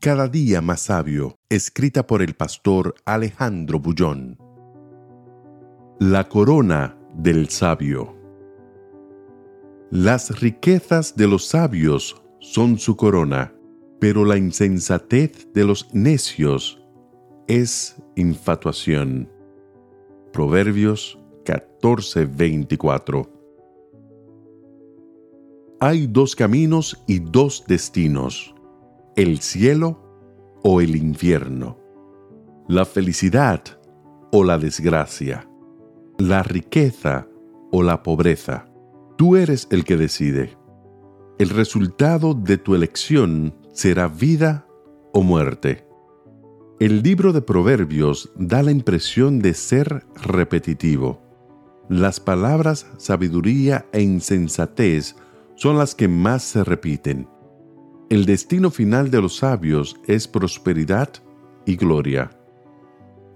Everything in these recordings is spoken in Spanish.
Cada día más sabio, escrita por el pastor Alejandro Bullón. La corona del sabio. Las riquezas de los sabios son su corona, pero la insensatez de los necios es infatuación. Proverbios 14:24 Hay dos caminos y dos destinos el cielo o el infierno, la felicidad o la desgracia, la riqueza o la pobreza. Tú eres el que decide. El resultado de tu elección será vida o muerte. El libro de Proverbios da la impresión de ser repetitivo. Las palabras sabiduría e insensatez son las que más se repiten. El destino final de los sabios es prosperidad y gloria.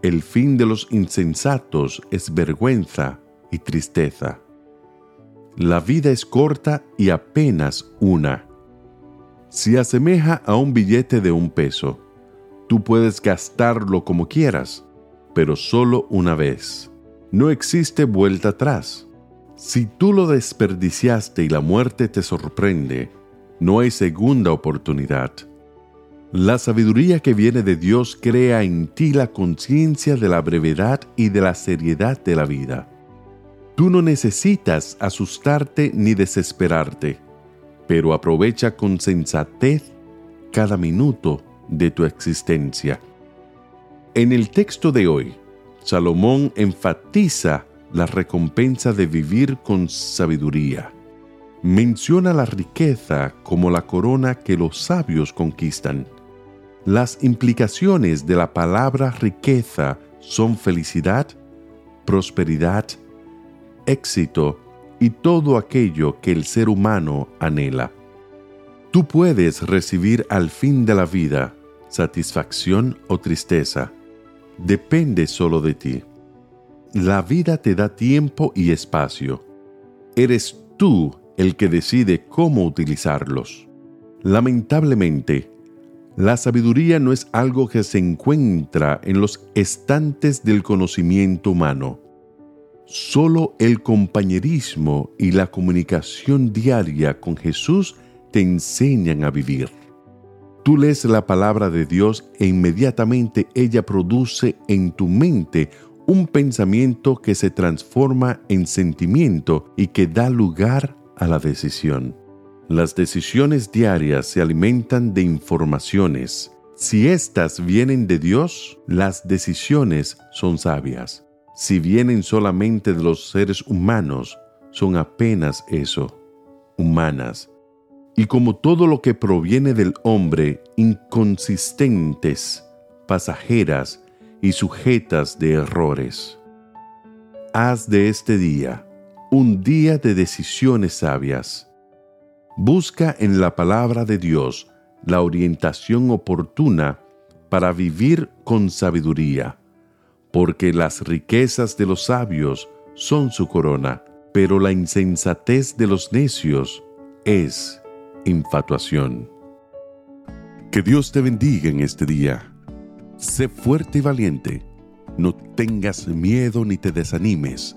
El fin de los insensatos es vergüenza y tristeza. La vida es corta y apenas una. Se asemeja a un billete de un peso. Tú puedes gastarlo como quieras, pero solo una vez. No existe vuelta atrás. Si tú lo desperdiciaste y la muerte te sorprende, no hay segunda oportunidad. La sabiduría que viene de Dios crea en ti la conciencia de la brevedad y de la seriedad de la vida. Tú no necesitas asustarte ni desesperarte, pero aprovecha con sensatez cada minuto de tu existencia. En el texto de hoy, Salomón enfatiza la recompensa de vivir con sabiduría menciona la riqueza como la corona que los sabios conquistan. Las implicaciones de la palabra riqueza son felicidad, prosperidad, éxito y todo aquello que el ser humano anhela. Tú puedes recibir al fin de la vida satisfacción o tristeza. Depende solo de ti. La vida te da tiempo y espacio. Eres tú el que decide cómo utilizarlos. Lamentablemente, la sabiduría no es algo que se encuentra en los estantes del conocimiento humano. Solo el compañerismo y la comunicación diaria con Jesús te enseñan a vivir. Tú lees la palabra de Dios e inmediatamente ella produce en tu mente un pensamiento que se transforma en sentimiento y que da lugar a la decisión. Las decisiones diarias se alimentan de informaciones. Si éstas vienen de Dios, las decisiones son sabias. Si vienen solamente de los seres humanos, son apenas eso, humanas. Y como todo lo que proviene del hombre, inconsistentes, pasajeras y sujetas de errores. Haz de este día un día de decisiones sabias. Busca en la palabra de Dios la orientación oportuna para vivir con sabiduría, porque las riquezas de los sabios son su corona, pero la insensatez de los necios es infatuación. Que Dios te bendiga en este día. Sé fuerte y valiente. No tengas miedo ni te desanimes